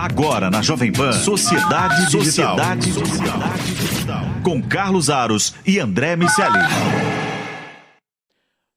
Agora na Jovem Pan, Sociedade Digital. Sociedade Digital. Com Carlos Aros e André Miceli.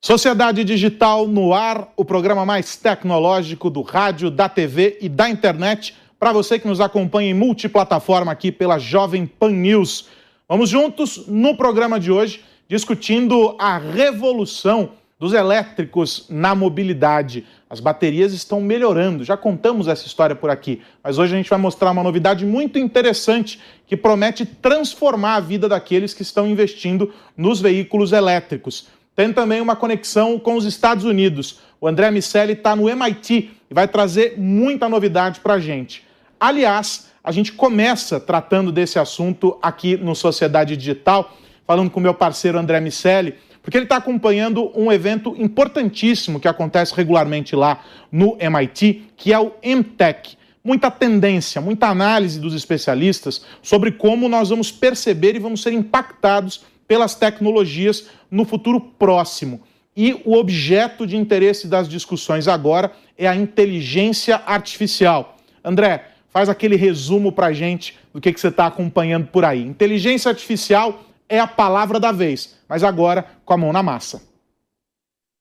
Sociedade Digital no ar, o programa mais tecnológico do rádio, da TV e da internet. Para você que nos acompanha em multiplataforma aqui pela Jovem Pan News. Vamos juntos no programa de hoje discutindo a revolução dos elétricos na mobilidade. As baterias estão melhorando, já contamos essa história por aqui, mas hoje a gente vai mostrar uma novidade muito interessante que promete transformar a vida daqueles que estão investindo nos veículos elétricos. Tem também uma conexão com os Estados Unidos. O André Miceli está no MIT e vai trazer muita novidade para a gente. Aliás, a gente começa tratando desse assunto aqui no Sociedade Digital, falando com meu parceiro André Miceli porque ele está acompanhando um evento importantíssimo que acontece regularmente lá no MIT, que é o MTech. Muita tendência, muita análise dos especialistas sobre como nós vamos perceber e vamos ser impactados pelas tecnologias no futuro próximo. E o objeto de interesse das discussões agora é a inteligência artificial. André, faz aquele resumo para gente do que, que você está acompanhando por aí. Inteligência artificial é a palavra da vez, mas agora com a mão na massa.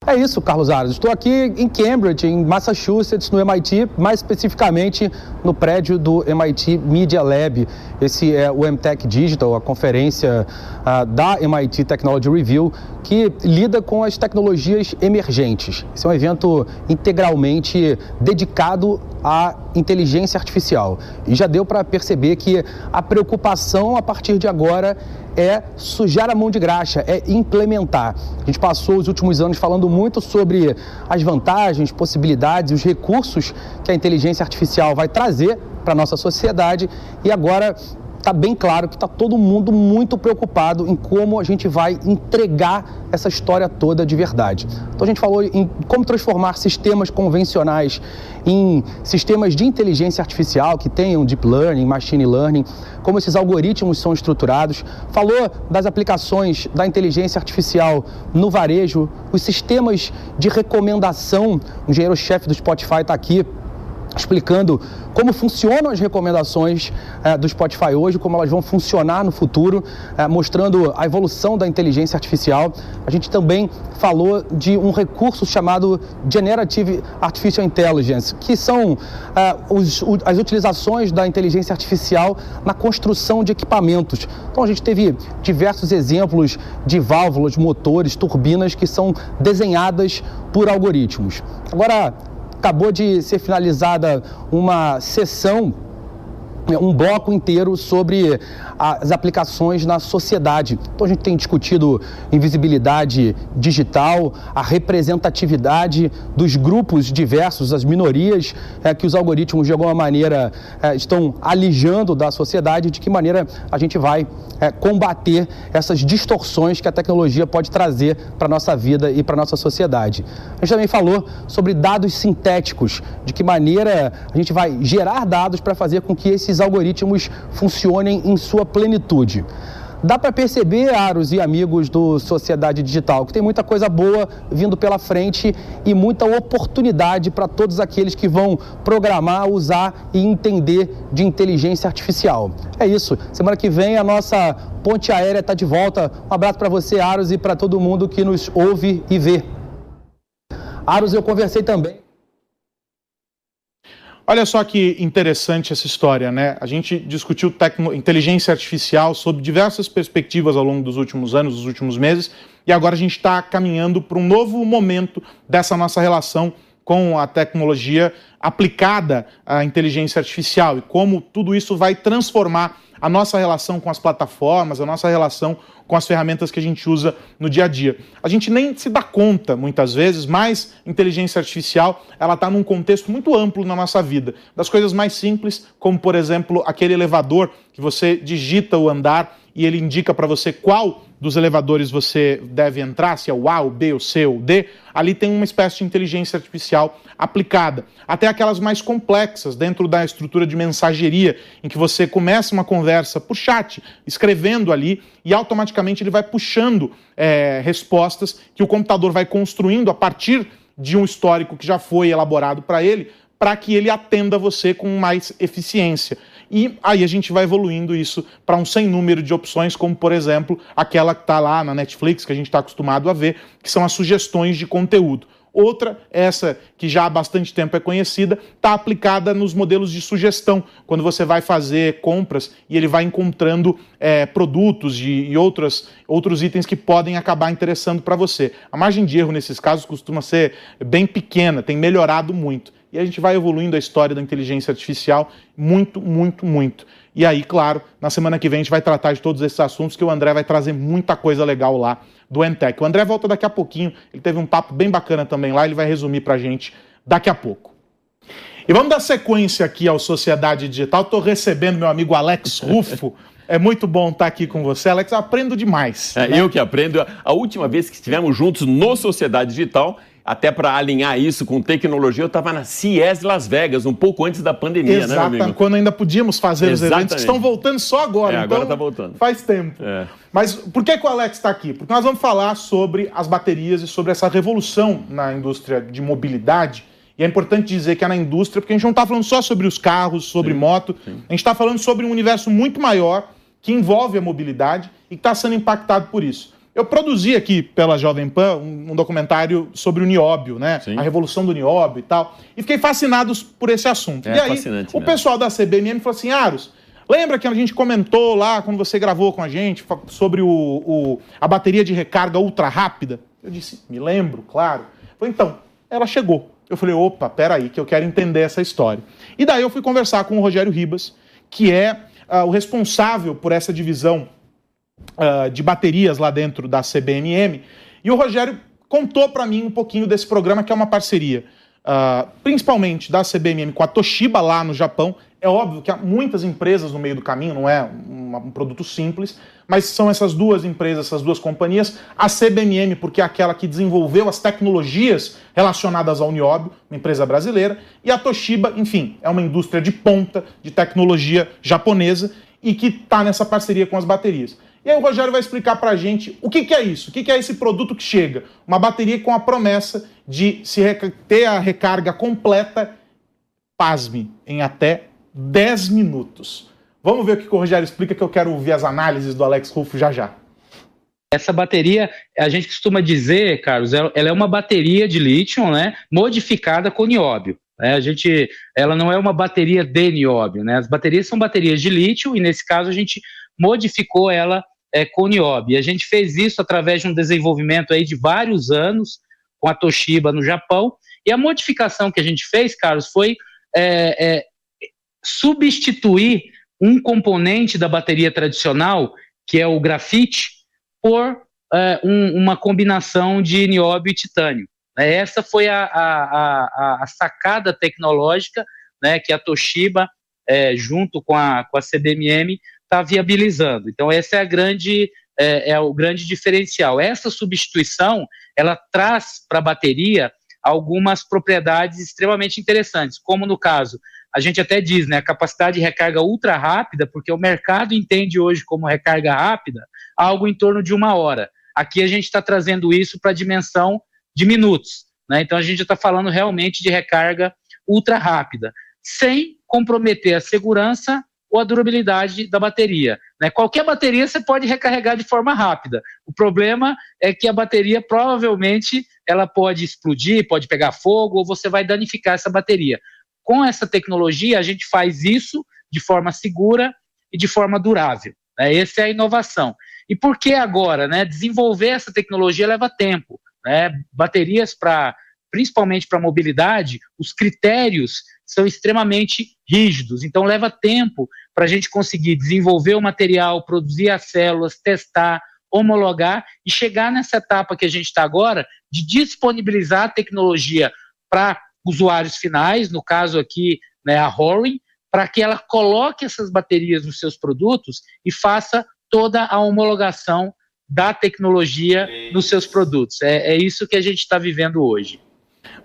É isso, Carlos Aros. Estou aqui em Cambridge, em Massachusetts, no MIT, mais especificamente no prédio do MIT Media Lab. Esse é o MTech Digital, a conferência uh, da MIT Technology Review, que lida com as tecnologias emergentes. Esse é um evento integralmente dedicado à inteligência artificial. E já deu para perceber que a preocupação a partir de agora é sujar a mão de graxa, é implementar. A gente passou os últimos anos falando muito sobre as vantagens, possibilidades os recursos que a inteligência artificial vai trazer para a nossa sociedade e agora está bem claro que está todo mundo muito preocupado em como a gente vai entregar essa história toda de verdade. Então a gente falou em como transformar sistemas convencionais em sistemas de inteligência artificial que tenham deep learning, machine learning, como esses algoritmos são estruturados. Falou das aplicações da inteligência artificial no varejo, os sistemas de recomendação. O engenheiro-chefe do Spotify está aqui explicando como funcionam as recomendações eh, do Spotify hoje, como elas vão funcionar no futuro, eh, mostrando a evolução da inteligência artificial. A gente também falou de um recurso chamado Generative Artificial Intelligence, que são eh, os, as utilizações da inteligência artificial na construção de equipamentos. Então a gente teve diversos exemplos de válvulas, motores, turbinas que são desenhadas por algoritmos. Agora, acabou de ser finalizada uma sessão um bloco inteiro sobre as aplicações na sociedade. Então a gente tem discutido invisibilidade digital, a representatividade dos grupos diversos, as minorias é, que os algoritmos de alguma maneira é, estão alijando da sociedade, de que maneira a gente vai é, combater essas distorções que a tecnologia pode trazer para a nossa vida e para a nossa sociedade. A gente também falou sobre dados sintéticos, de que maneira a gente vai gerar dados para fazer com que esses algoritmos funcionem em sua plenitude. Dá para perceber, Aros e amigos do Sociedade Digital, que tem muita coisa boa vindo pela frente e muita oportunidade para todos aqueles que vão programar, usar e entender de inteligência artificial. É isso. Semana que vem a nossa ponte aérea está de volta. Um abraço para você, Aros, e para todo mundo que nos ouve e vê. Aros, eu conversei também. Olha só que interessante essa história, né? A gente discutiu tecno... inteligência artificial sob diversas perspectivas ao longo dos últimos anos, dos últimos meses, e agora a gente está caminhando para um novo momento dessa nossa relação com a tecnologia aplicada à inteligência artificial e como tudo isso vai transformar a nossa relação com as plataformas, a nossa relação com as ferramentas que a gente usa no dia a dia. A gente nem se dá conta, muitas vezes, mas inteligência artificial ela está num contexto muito amplo na nossa vida. Das coisas mais simples, como por exemplo aquele elevador que você digita o andar e ele indica para você qual dos elevadores você deve entrar, se é o A, o B, o C o D, ali tem uma espécie de inteligência artificial aplicada. Até aquelas mais complexas, dentro da estrutura de mensageria, em que você começa uma conversa por chat, escrevendo ali, e automaticamente ele vai puxando é, respostas que o computador vai construindo a partir de um histórico que já foi elaborado para ele, para que ele atenda você com mais eficiência. E aí a gente vai evoluindo isso para um sem número de opções, como por exemplo aquela que está lá na Netflix, que a gente está acostumado a ver, que são as sugestões de conteúdo. Outra, essa que já há bastante tempo é conhecida, está aplicada nos modelos de sugestão, quando você vai fazer compras e ele vai encontrando é, produtos e, e outras, outros itens que podem acabar interessando para você. A margem de erro nesses casos costuma ser bem pequena, tem melhorado muito. E a gente vai evoluindo a história da inteligência artificial muito, muito, muito. E aí, claro, na semana que vem a gente vai tratar de todos esses assuntos que o André vai trazer muita coisa legal lá do Entec. O André volta daqui a pouquinho, ele teve um papo bem bacana também lá, ele vai resumir para a gente daqui a pouco. E vamos dar sequência aqui ao Sociedade Digital. Estou recebendo meu amigo Alex Rufo. É muito bom estar aqui com você, Alex. Eu aprendo demais. É, né? Eu que aprendo. A última vez que estivemos juntos no Sociedade Digital, até para alinhar isso com tecnologia, eu estava na CES Las Vegas, um pouco antes da pandemia, Exato, né, amigo? quando ainda podíamos fazer Exatamente. os eventos que estão voltando só agora. É, então, agora está voltando. Faz tempo. É. Mas por que, que o Alex está aqui? Porque nós vamos falar sobre as baterias e sobre essa revolução na indústria de mobilidade. E é importante dizer que é na indústria, porque a gente não está falando só sobre os carros, sobre sim, moto, sim. a gente está falando sobre um universo muito maior que envolve a mobilidade e que está sendo impactado por isso. Eu produzi aqui pela Jovem Pan um, um documentário sobre o nióbio, né? Sim. A revolução do nióbio e tal. E fiquei fascinado por esse assunto. É, e aí, o mesmo. pessoal da CBMM falou assim: Aros, lembra que a gente comentou lá, quando você gravou com a gente, sobre o, o, a bateria de recarga ultra rápida? Eu disse: me lembro, claro. Falei, então, ela chegou. Eu falei: opa, peraí, que eu quero entender essa história. E daí eu fui conversar com o Rogério Ribas, que é uh, o responsável por essa divisão uh, de baterias lá dentro da CBMM. E o Rogério contou para mim um pouquinho desse programa, que é uma parceria, uh, principalmente da CBMM com a Toshiba lá no Japão. É óbvio que há muitas empresas no meio do caminho, não é um, um produto simples, mas são essas duas empresas, essas duas companhias. A CBMM, porque é aquela que desenvolveu as tecnologias relacionadas ao nióbio, uma empresa brasileira, e a Toshiba, enfim, é uma indústria de ponta de tecnologia japonesa e que está nessa parceria com as baterias. E aí o Rogério vai explicar para a gente o que, que é isso, o que, que é esse produto que chega. Uma bateria com a promessa de se ter a recarga completa, pasme, em até 10 minutos. Vamos ver o que o Rogério explica, que eu quero ouvir as análises do Alex Rufo já já. Essa bateria, a gente costuma dizer, Carlos, ela é uma bateria de lítio, né, modificada com nióbio. Né? A gente, ela não é uma bateria de nióbio, né? As baterias são baterias de lítio e nesse caso a gente modificou ela é, com o nióbio. E a gente fez isso através de um desenvolvimento aí de vários anos com a Toshiba no Japão. E a modificação que a gente fez, Carlos, foi é, é, substituir um componente da bateria tradicional, que é o grafite, por é, um, uma combinação de nióbio e titânio. É, essa foi a, a, a, a sacada tecnológica né, que a Toshiba, é, junto com a, com a CDMM, está viabilizando. Então, esse é, a grande, é, é, o grande diferencial. Essa substituição, ela traz para a bateria algumas propriedades extremamente interessantes, como no caso, a gente até diz, né, a capacidade de recarga ultra rápida, porque o mercado entende hoje como recarga rápida algo em torno de uma hora. Aqui a gente está trazendo isso para a dimensão de minutos. Né? Então a gente está falando realmente de recarga ultra rápida, sem comprometer a segurança ou a durabilidade da bateria. Né? Qualquer bateria você pode recarregar de forma rápida. O problema é que a bateria provavelmente ela pode explodir, pode pegar fogo ou você vai danificar essa bateria. Com essa tecnologia a gente faz isso de forma segura e de forma durável. Né? Essa é a inovação. E por que agora? Né? Desenvolver essa tecnologia leva tempo. Né? Baterias para principalmente para mobilidade, os critérios são extremamente rígidos. Então leva tempo para a gente conseguir desenvolver o material, produzir as células, testar, homologar e chegar nessa etapa que a gente está agora de disponibilizar a tecnologia para usuários finais, no caso aqui né, a Horing, para que ela coloque essas baterias nos seus produtos e faça toda a homologação da tecnologia nos seus produtos. É, é isso que a gente está vivendo hoje.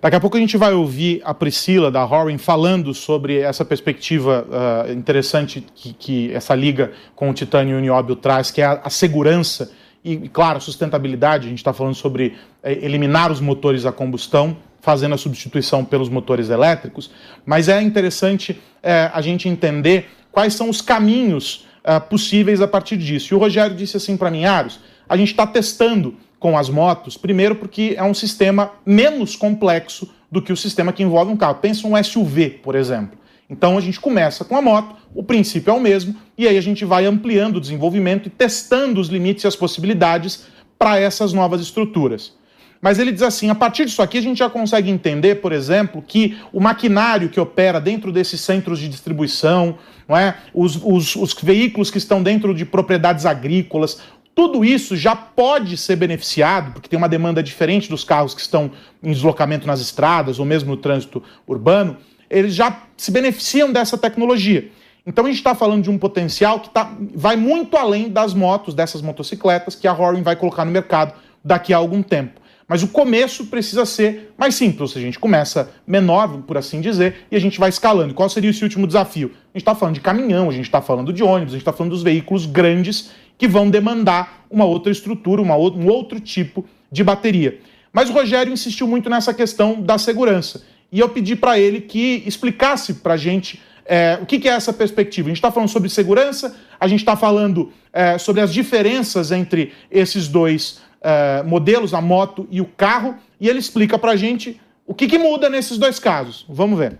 Daqui a pouco a gente vai ouvir a Priscila da Horin falando sobre essa perspectiva uh, interessante que, que, essa liga com o titânio e o nióbio traz, que é a, a segurança e, claro, a sustentabilidade. A gente está falando sobre é, eliminar os motores a combustão, fazendo a substituição pelos motores elétricos, mas é interessante é, a gente entender quais são os caminhos é, possíveis a partir disso. E o Rogério disse assim para mim, Aros, a gente está testando com as motos, primeiro porque é um sistema menos complexo do que o sistema que envolve um carro. Pensa um SUV, por exemplo. Então a gente começa com a moto, o princípio é o mesmo, e aí a gente vai ampliando o desenvolvimento e testando os limites e as possibilidades para essas novas estruturas. Mas ele diz assim: a partir disso aqui a gente já consegue entender, por exemplo, que o maquinário que opera dentro desses centros de distribuição, não é? os, os, os veículos que estão dentro de propriedades agrícolas, tudo isso já pode ser beneficiado, porque tem uma demanda diferente dos carros que estão em deslocamento nas estradas ou mesmo no trânsito urbano, eles já se beneficiam dessa tecnologia. Então a gente está falando de um potencial que tá, vai muito além das motos, dessas motocicletas que a Horin vai colocar no mercado daqui a algum tempo. Mas o começo precisa ser mais simples, a gente começa menor, por assim dizer, e a gente vai escalando. Qual seria esse último desafio? A gente está falando de caminhão, a gente está falando de ônibus, a gente está falando dos veículos grandes que vão demandar uma outra estrutura, uma um outro tipo de bateria. Mas o Rogério insistiu muito nessa questão da segurança. E eu pedi para ele que explicasse para a gente é, o que, que, é essa perspectiva? A gente está falando sobre segurança, a gente está falando é, sobre as diferenças entre esses dois é, modelos, a moto e o carro, e ele explica para a gente o que, que muda nesses dois casos. Vamos ver.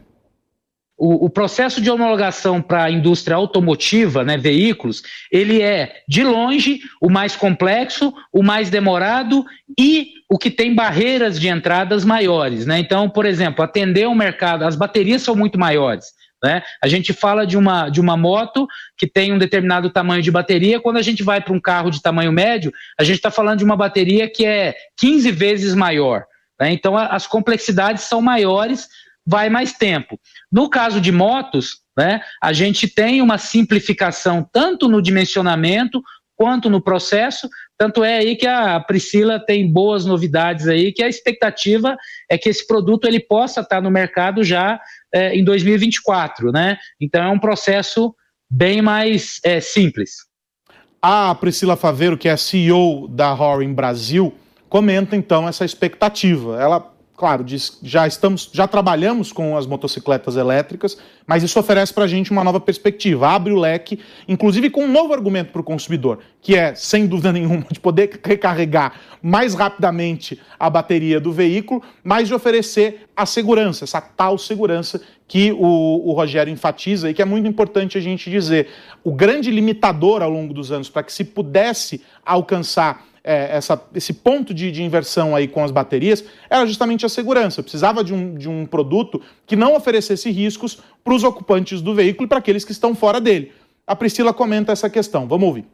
O, o, processo de homologação para a indústria automotiva, né, veículos, ele é, de longe, o mais complexo, o mais demorado e o que tem barreiras de entradas maiores. Né? Então, por exemplo, atender o mercado, as baterias são muito maiores. Né? A gente fala de uma, de uma moto que tem um determinado tamanho de bateria, quando a gente vai para um carro de tamanho médio, a gente está falando de uma bateria que é 15 vezes maior. Né? Então, a, as complexidades são maiores, vai mais tempo. No caso de motos, né, a gente tem uma simplificação tanto no dimensionamento quanto no processo, tanto é aí que a Priscila tem boas novidades aí, que a expectativa é que esse produto ele possa estar no mercado já é, em 2024, né? Então é um processo bem mais é, simples. A Priscila Faveiro, que é CEO da Horin Brasil, comenta então essa expectativa. Ela claro, já estamos, já trabalhamos com as motocicletas elétricas, mas isso oferece para a gente uma nova perspectiva, abre o leque, inclusive com um novo argumento para o consumidor, que é, sem dúvida nenhuma, de poder recarregar mais rapidamente a bateria do veículo, mas de oferecer a segurança, essa tal segurança que o, o Rogério enfatiza e que é muito importante a gente dizer. O grande limitador ao longo dos anos para que se pudesse alcançar é, essa, esse ponto de, de, inversão aí com as baterias era justamente a segurança. precisava de um, de um produto que não oferecesse riscos para os ocupantes do veículo e para aqueles que estão fora dele. A Priscila comenta essa questão. Vamos ouvir.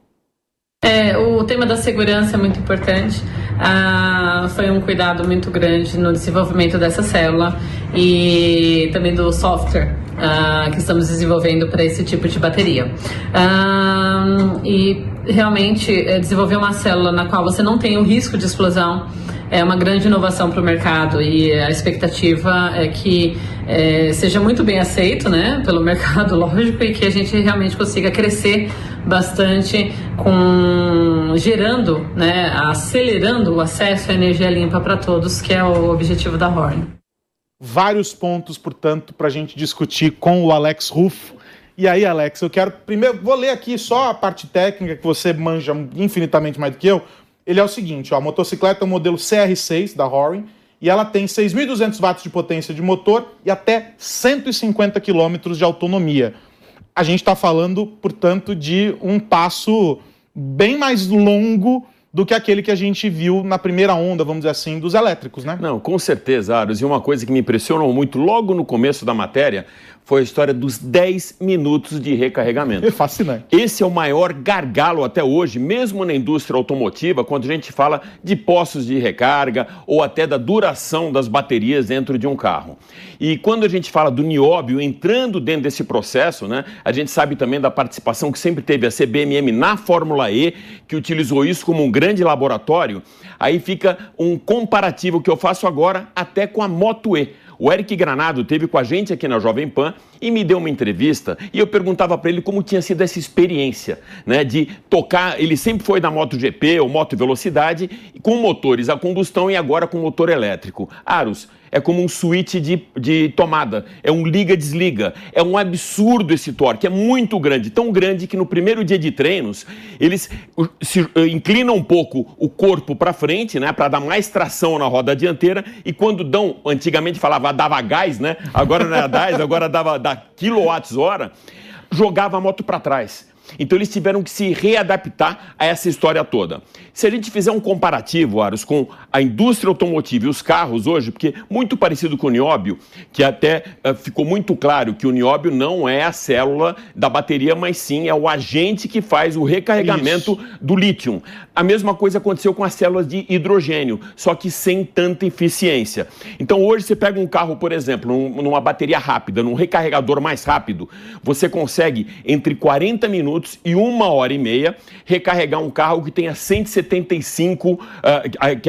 É, o tema da segurança é muito importante. Ah, foi um cuidado muito grande no desenvolvimento dessa célula e também do software ah, que estamos desenvolvendo para esse tipo de bateria. Ah, e realmente é, desenvolver uma célula na qual você não tem o risco de explosão é uma grande inovação para o mercado e a expectativa é que é, seja muito bem aceito né, pelo mercado, lógico, e que a gente realmente consiga crescer bastante com gerando, né, acelerando o acesso à energia limpa para todos, que é o objetivo da Horn. Vários pontos, portanto, para a gente discutir com o Alex Ruff. E aí, Alex, eu quero primeiro, vou ler aqui só a parte técnica que você manja infinitamente mais do que eu, ele é o seguinte, ó, a motocicleta é o modelo CR6 da Horin e ela tem 6.200 watts de potência de motor e até 150 quilômetros de autonomia. A gente está falando, portanto, de um passo bem mais longo do que aquele que a gente viu na primeira onda, vamos dizer assim, dos elétricos, né? Não, com certeza, Aros. E uma coisa que me impressionou muito logo no começo da matéria foi a história dos 10 minutos de recarregamento. É fascinante. Esse é o maior gargalo até hoje, mesmo na indústria automotiva, quando a gente fala de postos de recarga ou até da duração das baterias dentro de um carro. E quando a gente fala do nióbio entrando dentro desse processo, né, a gente sabe também da participação que sempre teve a CBMM na Fórmula E, que utilizou isso como um grande laboratório. Aí fica um comparativo que eu faço agora até com a Moto E. O Eric Granado teve com a gente aqui na Jovem Pan e me deu uma entrevista e eu perguntava para ele como tinha sido essa experiência, né, de tocar, ele sempre foi da MotoGP ou moto velocidade com motores a combustão e agora com motor elétrico. Aros, é como um switch de, de tomada, é um liga-desliga. É um absurdo esse torque, é muito grande, tão grande que no primeiro dia de treinos eles se eh, inclinam um pouco o corpo para frente, né, para dar mais tração na roda dianteira e quando dão, antigamente falava dava gás, né? Agora não é gás, agora dava da quilowatts hora, jogava a moto para trás. Então eles tiveram que se readaptar a essa história toda. Se a gente fizer um comparativo, Aros, com a indústria automotiva e os carros hoje, porque muito parecido com o nióbio, que até uh, ficou muito claro que o nióbio não é a célula da bateria, mas sim é o agente que faz o recarregamento Isso. do lítio. A mesma coisa aconteceu com as células de hidrogênio, só que sem tanta eficiência. Então hoje você pega um carro, por exemplo, numa bateria rápida, num recarregador mais rápido, você consegue entre 40 minutos e uma hora e meia recarregar um carro que tenha 170 175, uh,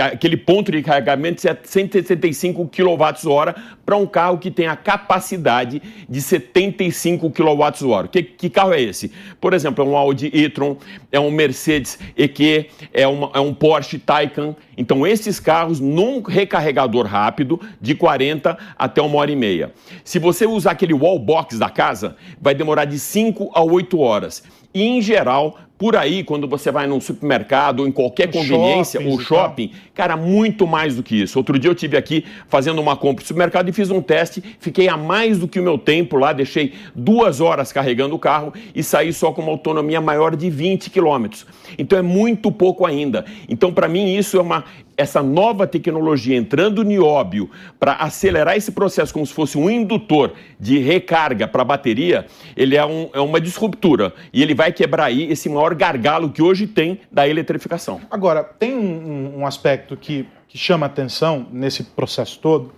aquele ponto de carregamento é 175 kWh para um carro que tem a capacidade de 75 kWh. Que, que carro é esse? Por exemplo, é um Audi e-tron, é um Mercedes EQ, é, uma, é um Porsche Taycan. Então, esses carros num recarregador rápido de 40 até uma hora e meia. Se você usar aquele wall box da casa, vai demorar de 5 a 8 horas. E, em geral, por aí, quando você vai num supermercado ou em qualquer conveniência ou shopping, cara, muito mais do que isso. Outro dia eu tive aqui fazendo uma compra no supermercado e fiz um teste, fiquei a mais do que o meu tempo lá, deixei duas horas carregando o carro e saí só com uma autonomia maior de 20 quilômetros. Então é muito pouco ainda. Então, para mim, isso é uma, essa nova tecnologia entrando nióbio para acelerar esse processo como se fosse um indutor de recarga para a bateria, ele é, um, é, uma disruptura e ele vai quebrar aí esse maior gargalo que hoje tem da eletrificação. Agora, tem um, um aspecto que, que chama atenção nesse processo todo,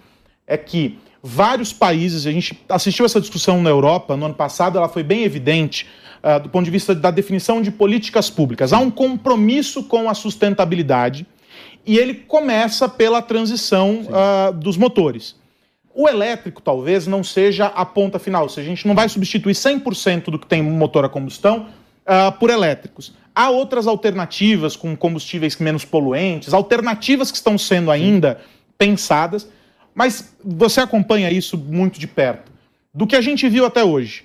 é que vários países, a gente assistiu essa discussão na Europa no ano passado, ela foi bem evidente uh, do ponto de vista da definição de políticas públicas. Há um compromisso com a sustentabilidade e ele começa pela transição uh, dos motores. O elétrico talvez não seja a ponta final, ou seja, a gente não vai substituir 100% do que tem motor a combustão uh, por elétricos. Há outras alternativas com combustíveis menos poluentes, alternativas que estão sendo ainda pensadas, mas você acompanha isso muito de perto. Do que a gente viu até hoje,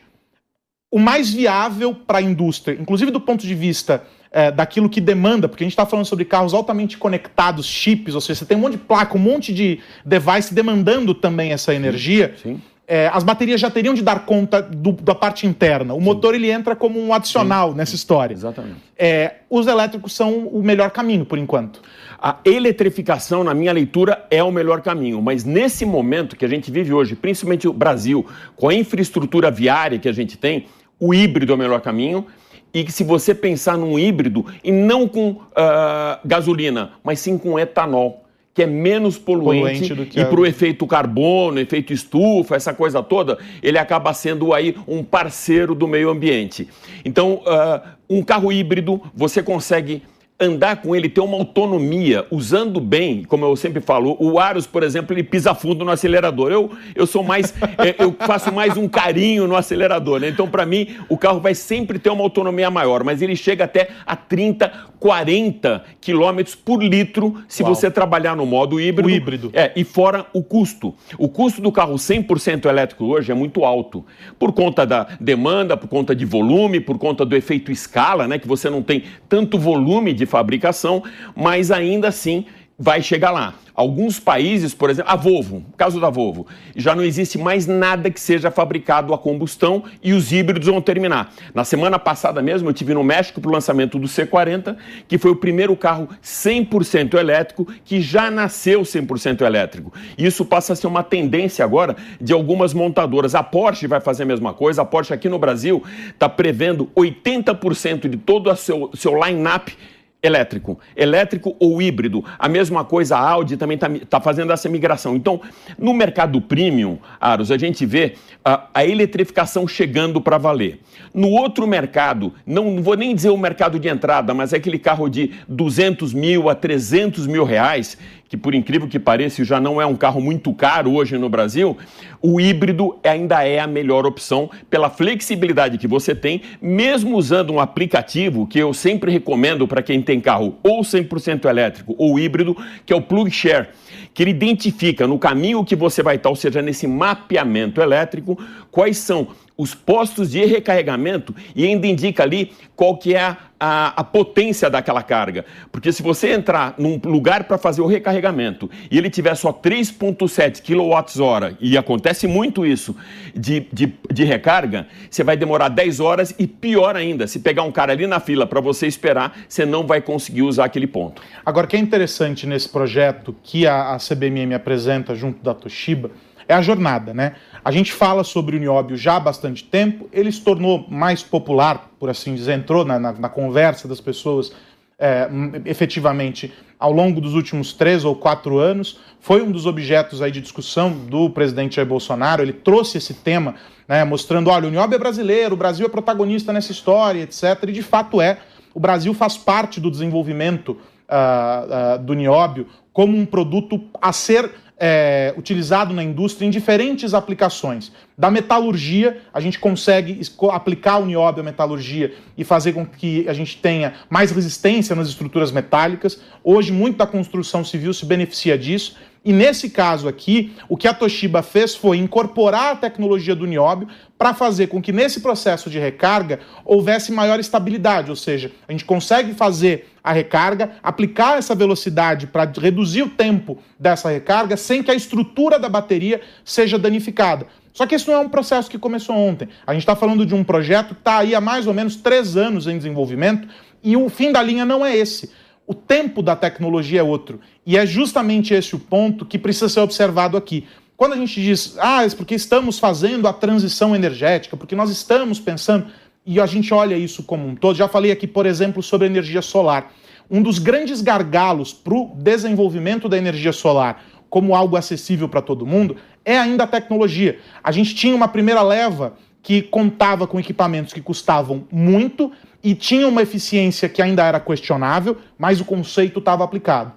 o mais viável para a indústria, inclusive do ponto de vista é, daquilo que demanda, porque a gente está falando sobre carros altamente conectados, chips, ou seja, você tem um monte de placa, um monte de device demandando também essa energia. Sim. sim. É, as baterias já teriam de dar conta do, da parte interna. O sim. motor ele entra como um adicional sim. nessa história. Exatamente. É, os elétricos são o melhor caminho, por enquanto. A eletrificação, na minha leitura, é o melhor caminho. Mas nesse momento que a gente vive hoje, principalmente o Brasil, com a infraestrutura viária que a gente tem, o híbrido é o melhor caminho e que se você pensar num híbrido, e não com uh, gasolina, mas sim com etanol, que é menos poluente, poluente e a... para o efeito carbono, efeito estufa, essa coisa toda, ele acaba sendo aí um parceiro do meio ambiente. Então, uh, um carro híbrido, você consegue andar com ele, ter uma autonomia, usando bem, como eu sempre falo, o Aros, por exemplo, ele pisa fundo no acelerador. Eu, eu sou mais, é, eu faço mais um carinho no acelerador, né? Então, para mim, o carro vai sempre ter uma autonomia maior, mas ele chega até a 30, 40 quilômetros por litro se Uau. você trabalhar no modo híbrido. O híbrido. É, e fora o custo. O custo do carro 100% elétrico hoje é muito alto, por conta da demanda, por conta de volume, por conta do efeito escala, né? Que você não tem tanto volume de fabricação, mas ainda assim vai chegar lá. Alguns países, por exemplo, a Volvo, caso da Volvo, já não existe mais nada que seja fabricado a combustão e os híbridos vão terminar. Na semana passada mesmo, eu tive no México para o lançamento do C40, que foi o primeiro carro 100% elétrico que já nasceu 100% elétrico. Isso passa a ser uma tendência agora de algumas montadoras. A Porsche vai fazer a mesma coisa. A Porsche aqui no Brasil está prevendo 80% de todo o seu, seu line-up elétrico, elétrico ou híbrido. A mesma coisa a Audi também está tá fazendo essa migração. Então, no mercado premium, Aros, a gente vê a, a eletrificação chegando para valer. No outro mercado, não, não, vou nem dizer o mercado de entrada, mas é aquele carro de 200 mil a 300 mil reais, que por incrível que pareça já não é um carro muito caro hoje no Brasil, o híbrido ainda é a melhor opção pela flexibilidade que você tem, mesmo usando um aplicativo que eu sempre recomendo para quem tem carro ou 100% elétrico ou híbrido, que é o PlugShare, que ele identifica no caminho que você vai estar, ou seja, nesse mapeamento elétrico, quais são os postos de recarregamento e ainda indica ali qual que é a, a, a potência daquela carga. Porque se você entrar num lugar para fazer o recarregamento e ele tiver só 3,7 kWh, e acontece muito isso de, de, de recarga, você vai demorar 10 horas e pior ainda, se pegar um cara ali na fila para você esperar, você não vai conseguir usar aquele ponto. Agora, o que é interessante nesse projeto que a, a CBMM apresenta junto da Toshiba é a jornada, né? A gente fala sobre o nióbio já há bastante tempo, ele se tornou mais popular, por assim dizer, entrou na, na, na conversa das pessoas é, efetivamente ao longo dos últimos três ou quatro anos. Foi um dos objetos aí de discussão do presidente Jair Bolsonaro. Ele trouxe esse tema, né, mostrando: olha, o nióbio é brasileiro, o Brasil é protagonista nessa história, etc. E de fato é. O Brasil faz parte do desenvolvimento uh, uh, do nióbio como um produto a ser é, utilizado na indústria em diferentes aplicações. Da metalurgia, a gente consegue aplicar o nióbio à metalurgia e fazer com que a gente tenha mais resistência nas estruturas metálicas. Hoje, muito da construção civil se beneficia disso. E nesse caso aqui, o que a Toshiba fez foi incorporar a tecnologia do nióbio para fazer com que nesse processo de recarga houvesse maior estabilidade, ou seja, a gente consegue fazer a recarga, aplicar essa velocidade para reduzir o tempo dessa recarga sem que a estrutura da bateria seja danificada. Só que isso não é um processo que começou ontem. A gente está falando de um projeto que está aí há mais ou menos três anos em desenvolvimento e o fim da linha não é esse. O tempo da tecnologia é outro. E é justamente esse o ponto que precisa ser observado aqui. Quando a gente diz, ah, é porque estamos fazendo a transição energética, porque nós estamos pensando, e a gente olha isso como um todo, já falei aqui, por exemplo, sobre energia solar. Um dos grandes gargalos para o desenvolvimento da energia solar como algo acessível para todo mundo é ainda a tecnologia. A gente tinha uma primeira leva que contava com equipamentos que custavam muito e tinha uma eficiência que ainda era questionável, mas o conceito estava aplicado.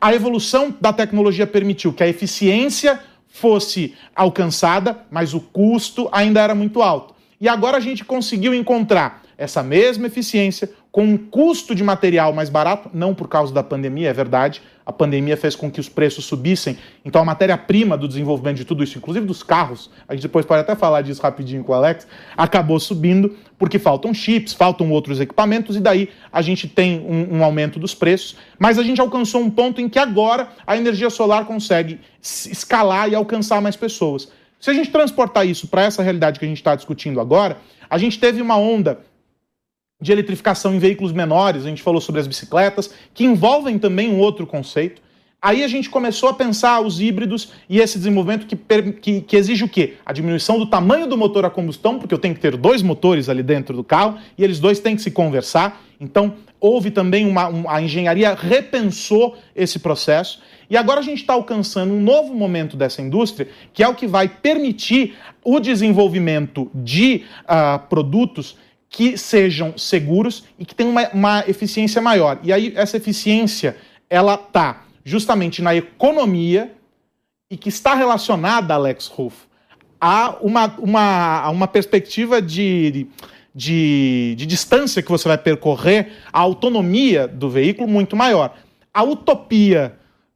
A evolução da tecnologia permitiu que a eficiência fosse alcançada, mas o custo ainda era muito alto. E agora a gente conseguiu encontrar essa mesma eficiência com um custo de material mais barato, não por causa da pandemia, é verdade. A pandemia fez com que os preços subissem. Então a matéria-prima do desenvolvimento de tudo isso, inclusive dos carros, a gente depois pode até falar disso rapidinho com o Alex, acabou subindo porque faltam chips, faltam outros equipamentos e daí a gente tem um, um aumento dos preços. Mas a gente alcançou um ponto em que agora a energia solar consegue escalar e alcançar mais pessoas. Se a gente transportar isso para essa realidade que a gente está discutindo agora, a gente teve uma onda de eletrificação em veículos menores, a gente falou sobre as bicicletas, que envolvem também um outro conceito. Aí a gente começou a pensar os híbridos e esse desenvolvimento que, que, que, exige o quê? A diminuição do tamanho do motor a combustão, porque eu tenho que ter dois motores ali dentro do carro e eles dois têm que se conversar. Então, houve também uma. Um, a engenharia repensou esse processo. E agora a gente está alcançando um novo momento dessa indústria, que é o que vai permitir o desenvolvimento de uh, produtos que sejam seguros e que tenham uma, uma eficiência maior. E aí essa eficiência ela está justamente na economia e que está relacionada, Alex Ruff, a uma, uma, a uma perspectiva de, de, de distância que você vai percorrer, a autonomia do veículo muito maior. A utopia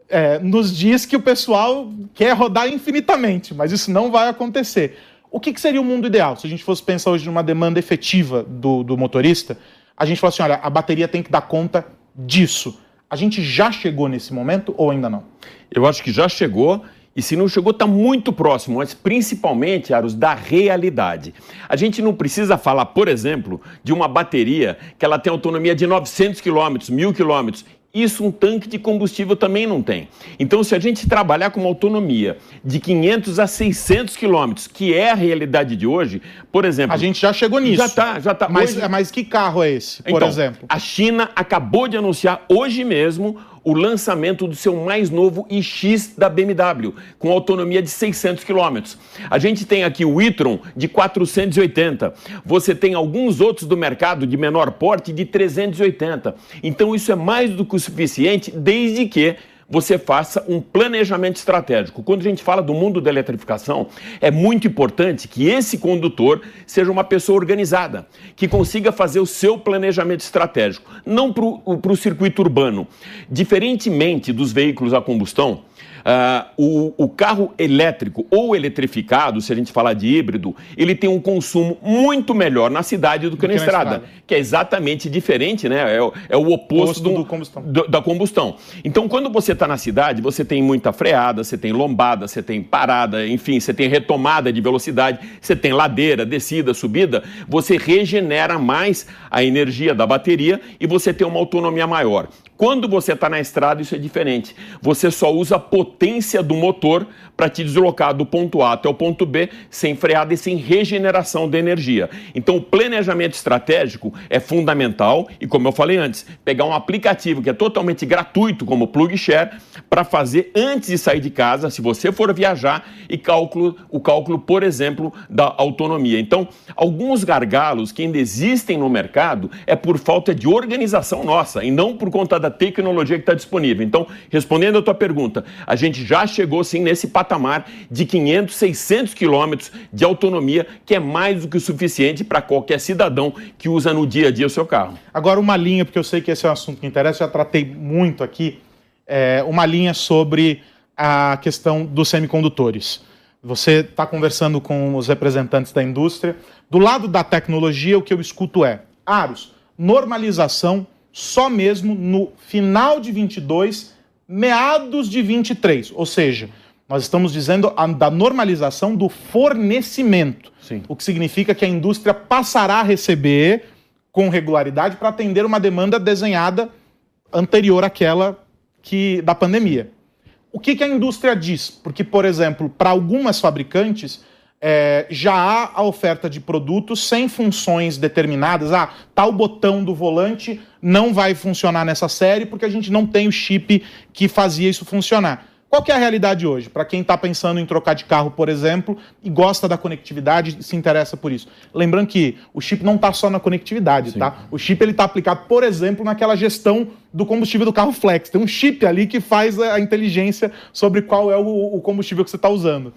é, nos diz que o pessoal quer rodar infinitamente, mas isso não vai acontecer. O que, que, seria o mundo ideal? Se a gente fosse pensar hoje numa demanda efetiva do, do motorista, a gente fala assim: olha, a bateria tem que dar conta disso. A gente já chegou nesse momento ou ainda não? Eu acho que já chegou. E se não chegou, está muito próximo, mas principalmente, Aros, da realidade. A gente não precisa falar, por exemplo, de uma bateria que ela tem autonomia de 900 quilômetros, 1000 quilômetros isso um tanque de combustível também não tem. Então, se a gente trabalhar com uma autonomia de 500 a 600 quilômetros, que é a realidade de hoje, por exemplo... A gente já chegou nisso. Já está, já está. Mas, hoje... mas que carro é esse, por então, exemplo? A China acabou de anunciar hoje mesmo o lançamento do seu mais novo iX da BMW, com autonomia de 600 km. A gente tem aqui o e-tron de 480. Você tem alguns outros do mercado de menor porte de 380. Então isso é mais do que o suficiente, desde que você faça um planejamento estratégico. Quando a gente fala do mundo da eletrificação, é muito importante que esse condutor seja uma pessoa organizada, que consiga fazer o seu planejamento estratégico, não para o circuito urbano. Diferentemente dos veículos a combustão, Uh, o, o, carro elétrico ou eletrificado, se a gente falar de híbrido, ele tem um consumo muito melhor na cidade do que, do na, que estrada, na, estrada, que é exatamente diferente, né? É, é o oposto do, do combustão. Do, da combustão. Então, quando você está na cidade, você tem muita freada, você tem lombada, você tem parada, enfim, você tem retomada de velocidade, você tem ladeira, descida, subida, você regenera mais a energia da bateria e você tem uma autonomia maior. Quando você está na estrada, isso é diferente. Você só usa a potência do motor para te deslocar do ponto A até o ponto B sem freada e sem regeneração de energia. Então, o planejamento estratégico é fundamental e, como eu falei antes, pegar um aplicativo que é totalmente gratuito, como o PlugShare, para fazer antes de sair de casa, se você for viajar, e cálculo, o cálculo, por exemplo, da autonomia. Então, alguns gargalos que ainda existem no mercado é por falta de organização nossa e não por conta da tecnologia que está disponível. Então, respondendo a tua pergunta, a gente já chegou sim nesse patamar de 500, 600 quilômetros de autonomia, que é mais do que o suficiente para qualquer cidadão que usa no dia a dia o seu carro. Agora, uma linha, porque eu sei que esse é um assunto que interessa, já tratei muito aqui, é, uma linha sobre a questão dos semicondutores. Você está conversando com os representantes da indústria. Do lado da tecnologia, o que eu escuto é: Aros, normalização só mesmo no final de 22, meados de 23. Ou seja, nós estamos dizendo a, da normalização do fornecimento. Sim. O que significa que a indústria passará a receber com regularidade para atender uma demanda desenhada anterior àquela que da pandemia. O que, que a indústria diz? Porque, por exemplo, para algumas fabricantes, é, já há a oferta de produtos sem funções determinadas. Ah, tal botão do volante não vai funcionar nessa série porque a gente não tem o chip que fazia isso funcionar. Qual que é a realidade hoje? Para quem está pensando em trocar de carro, por exemplo, e gosta da conectividade e se interessa por isso. Lembrando que o chip não está só na conectividade, Sim. tá? O chip ele está aplicado, por exemplo, naquela gestão do combustível do carro flex. Tem um chip ali que faz a inteligência sobre qual é o combustível que você está usando.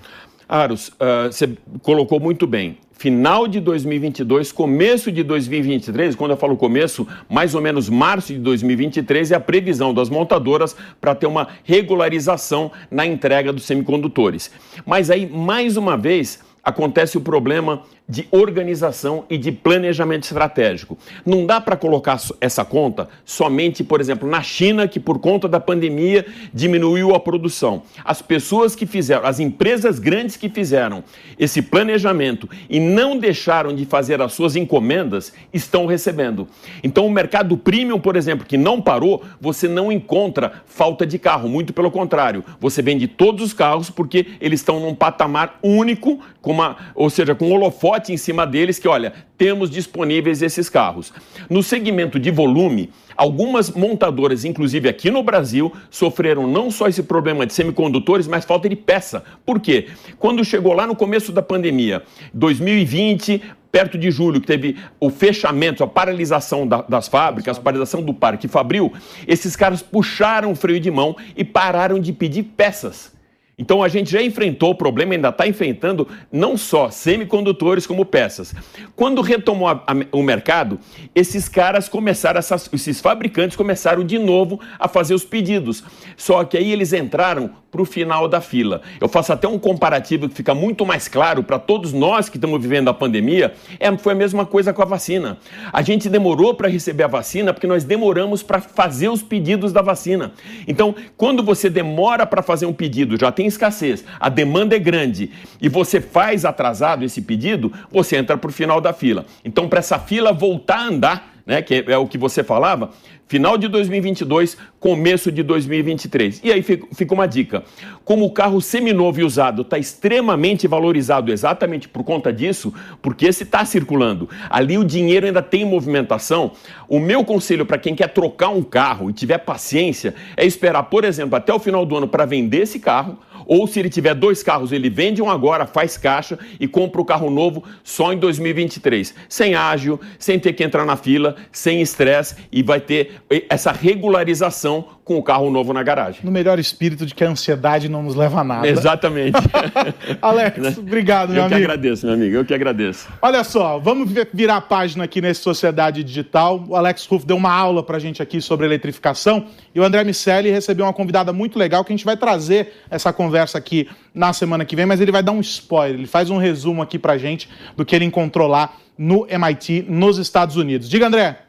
Aros, uh, você colocou muito bem. Final de 2022, começo de 2023, quando eu falo começo, mais ou menos março de 2023, é a previsão das montadoras para ter uma regularização na entrega dos semicondutores. Mas aí, mais uma vez, acontece o problema de organização e de planejamento estratégico. Não dá para colocar essa conta somente, por exemplo, na China, que por conta da pandemia diminuiu a produção. As pessoas que fizeram, as empresas grandes que fizeram esse planejamento e não deixaram de fazer as suas encomendas, estão recebendo. Então, o mercado premium, por exemplo, que não parou, você não encontra falta de carro, muito pelo contrário. Você vende todos os carros porque eles estão num patamar único, com uma, ou seja, com holofote pacote em cima deles que, olha, temos disponíveis esses carros. No segmento de volume, algumas montadoras, inclusive aqui no Brasil, sofreram não só esse problema de semicondutores, mas falta de peça. Por quê? Quando chegou lá no começo da pandemia, 2020, perto de julho, que teve o fechamento, a paralisação da, das fábricas, a paralisação do parque Fabril, esses caras puxaram o freio de mão e pararam de pedir peças. Então a gente já enfrentou o problema, ainda está enfrentando não só semicondutores como peças. Quando retomou a, a, o mercado, esses caras começaram, essas, esses fabricantes começaram de novo a fazer os pedidos. Só que aí eles entraram para o final da fila. Eu faço até um comparativo que fica muito mais claro para todos nós que estamos vivendo a pandemia. É, foi a mesma coisa com a vacina. A gente demorou para receber a vacina porque nós demoramos para fazer os pedidos da vacina. Então, quando você demora para fazer um pedido, já tem escassez, a demanda é grande e você faz atrasado esse pedido, você entra para o final da fila. Então, para essa fila voltar a andar, né, que é o que você falava, final de 2022, começo de 2023. E aí fica uma dica: como o carro seminovo e usado está extremamente valorizado exatamente por conta disso, porque esse está circulando, ali o dinheiro ainda tem movimentação. O meu conselho para quem quer trocar um carro e tiver paciência é esperar, por exemplo, até o final do ano para vender esse carro ou se ele tiver dois carros, ele vende um agora, faz caixa e compra o carro novo só em 2023. Sem ágil, sem ter que entrar na fila, sem estresse e vai ter essa regularização com o carro novo na garagem. No melhor espírito de que a ansiedade não nos leva a nada. Exatamente. Alex, obrigado, meu Eu que amigo. agradeço, meu amigo. Eu que agradeço. Olha só, vamos vi- virar a página aqui nesse Sociedade Digital. O Alex Ruff deu uma aula pra gente aqui sobre eletrificação e o André Miceli recebeu uma convidada muito legal que a gente vai trazer essa conversa aqui na semana que vem, mas ele vai dar um spoiler, ele faz um resumo aqui pra gente do que ele encontrou lá no MIT, nos Estados Unidos. Diga, André.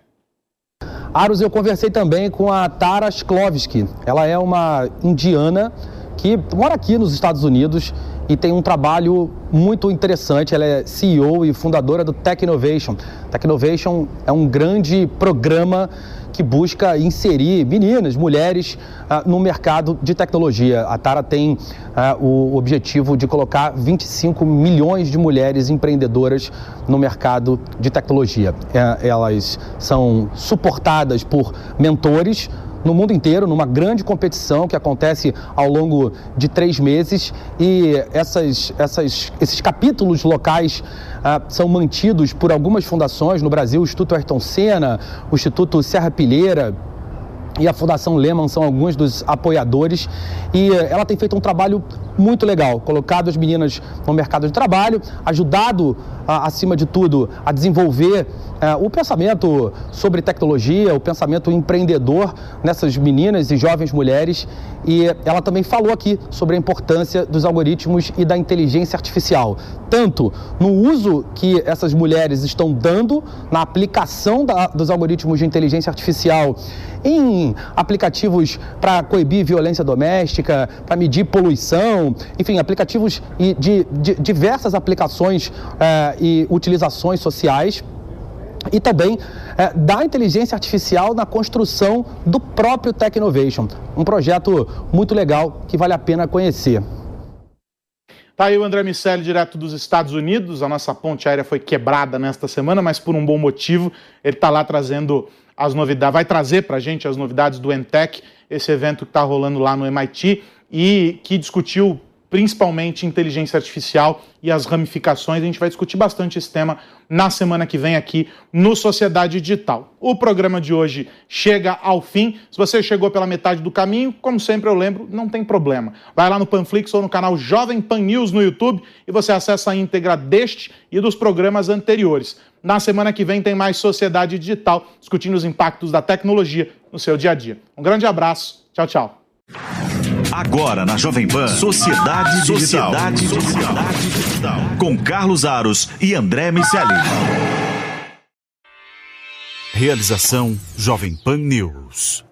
Aros, eu conversei também com a Tara Sklovsky. Ela é uma indiana que mora aqui nos Estados Unidos e tem um trabalho muito interessante. Ela é CEO e fundadora do Tech Innovation. Tech Innovation é um grande programa que busca inserir meninas, mulheres ah, no mercado de tecnologia. A Tara tem ah, o objetivo de colocar 25 milhões de mulheres empreendedoras no mercado de tecnologia. Eh, elas são suportadas por mentores no mundo inteiro, numa grande competição que acontece ao longo de três meses. E essas, essas, esses capítulos locais ah, são mantidos por algumas fundações no Brasil, o Instituto Ayrton Senna, o Instituto Serra Pilheira, e a Fundação Lehman são alguns dos apoiadores. E eh, ela tem feito um trabalho muito legal, colocado as meninas no mercado de trabalho, ajudado, acima de tudo, a desenvolver eh, o pensamento sobre tecnologia, o pensamento empreendedor nessas meninas e jovens mulheres. E ela também falou aqui sobre a importância dos algoritmos e da inteligência artificial, tanto no uso que essas mulheres estão dando na aplicação da- dos algoritmos de inteligência artificial em aplicativos para coibir violência doméstica, para medir poluição, enfim, aplicativos e de, de diversas aplicações eh, e utilizações sociais e também eh, da inteligência artificial na construção do próprio Tech Innovation. Um projeto muito legal que vale a pena conhecer. Tá aí o André Miceli, direto dos Estados Unidos. A nossa ponte aérea foi quebrada nesta semana, mas por um bom motivo. Ele está lá trazendo as novidades, vai trazer para a gente as novidades do Entech, esse evento que está rolando lá no MIT e que discutiu principalmente inteligência artificial e as ramificações. A gente vai discutir bastante esse tema na semana que vem aqui no Sociedade Digital. O programa de hoje chega ao fim. Se você chegou pela metade do caminho, como sempre eu lembro, não tem problema. Vai lá no Panflix ou no canal Jovem Pan News no YouTube e você acessa a íntegra deste e dos programas anteriores. Na semana que vem tem mais Sociedade Digital, discutindo os impactos da tecnologia no seu dia a dia. Um grande abraço. Tchau, tchau. Agora na Jovem Pan, Sociedade Digital. Sociedade Digital. Com Carlos Aros e André Miceli. Realização Jovem Pan News.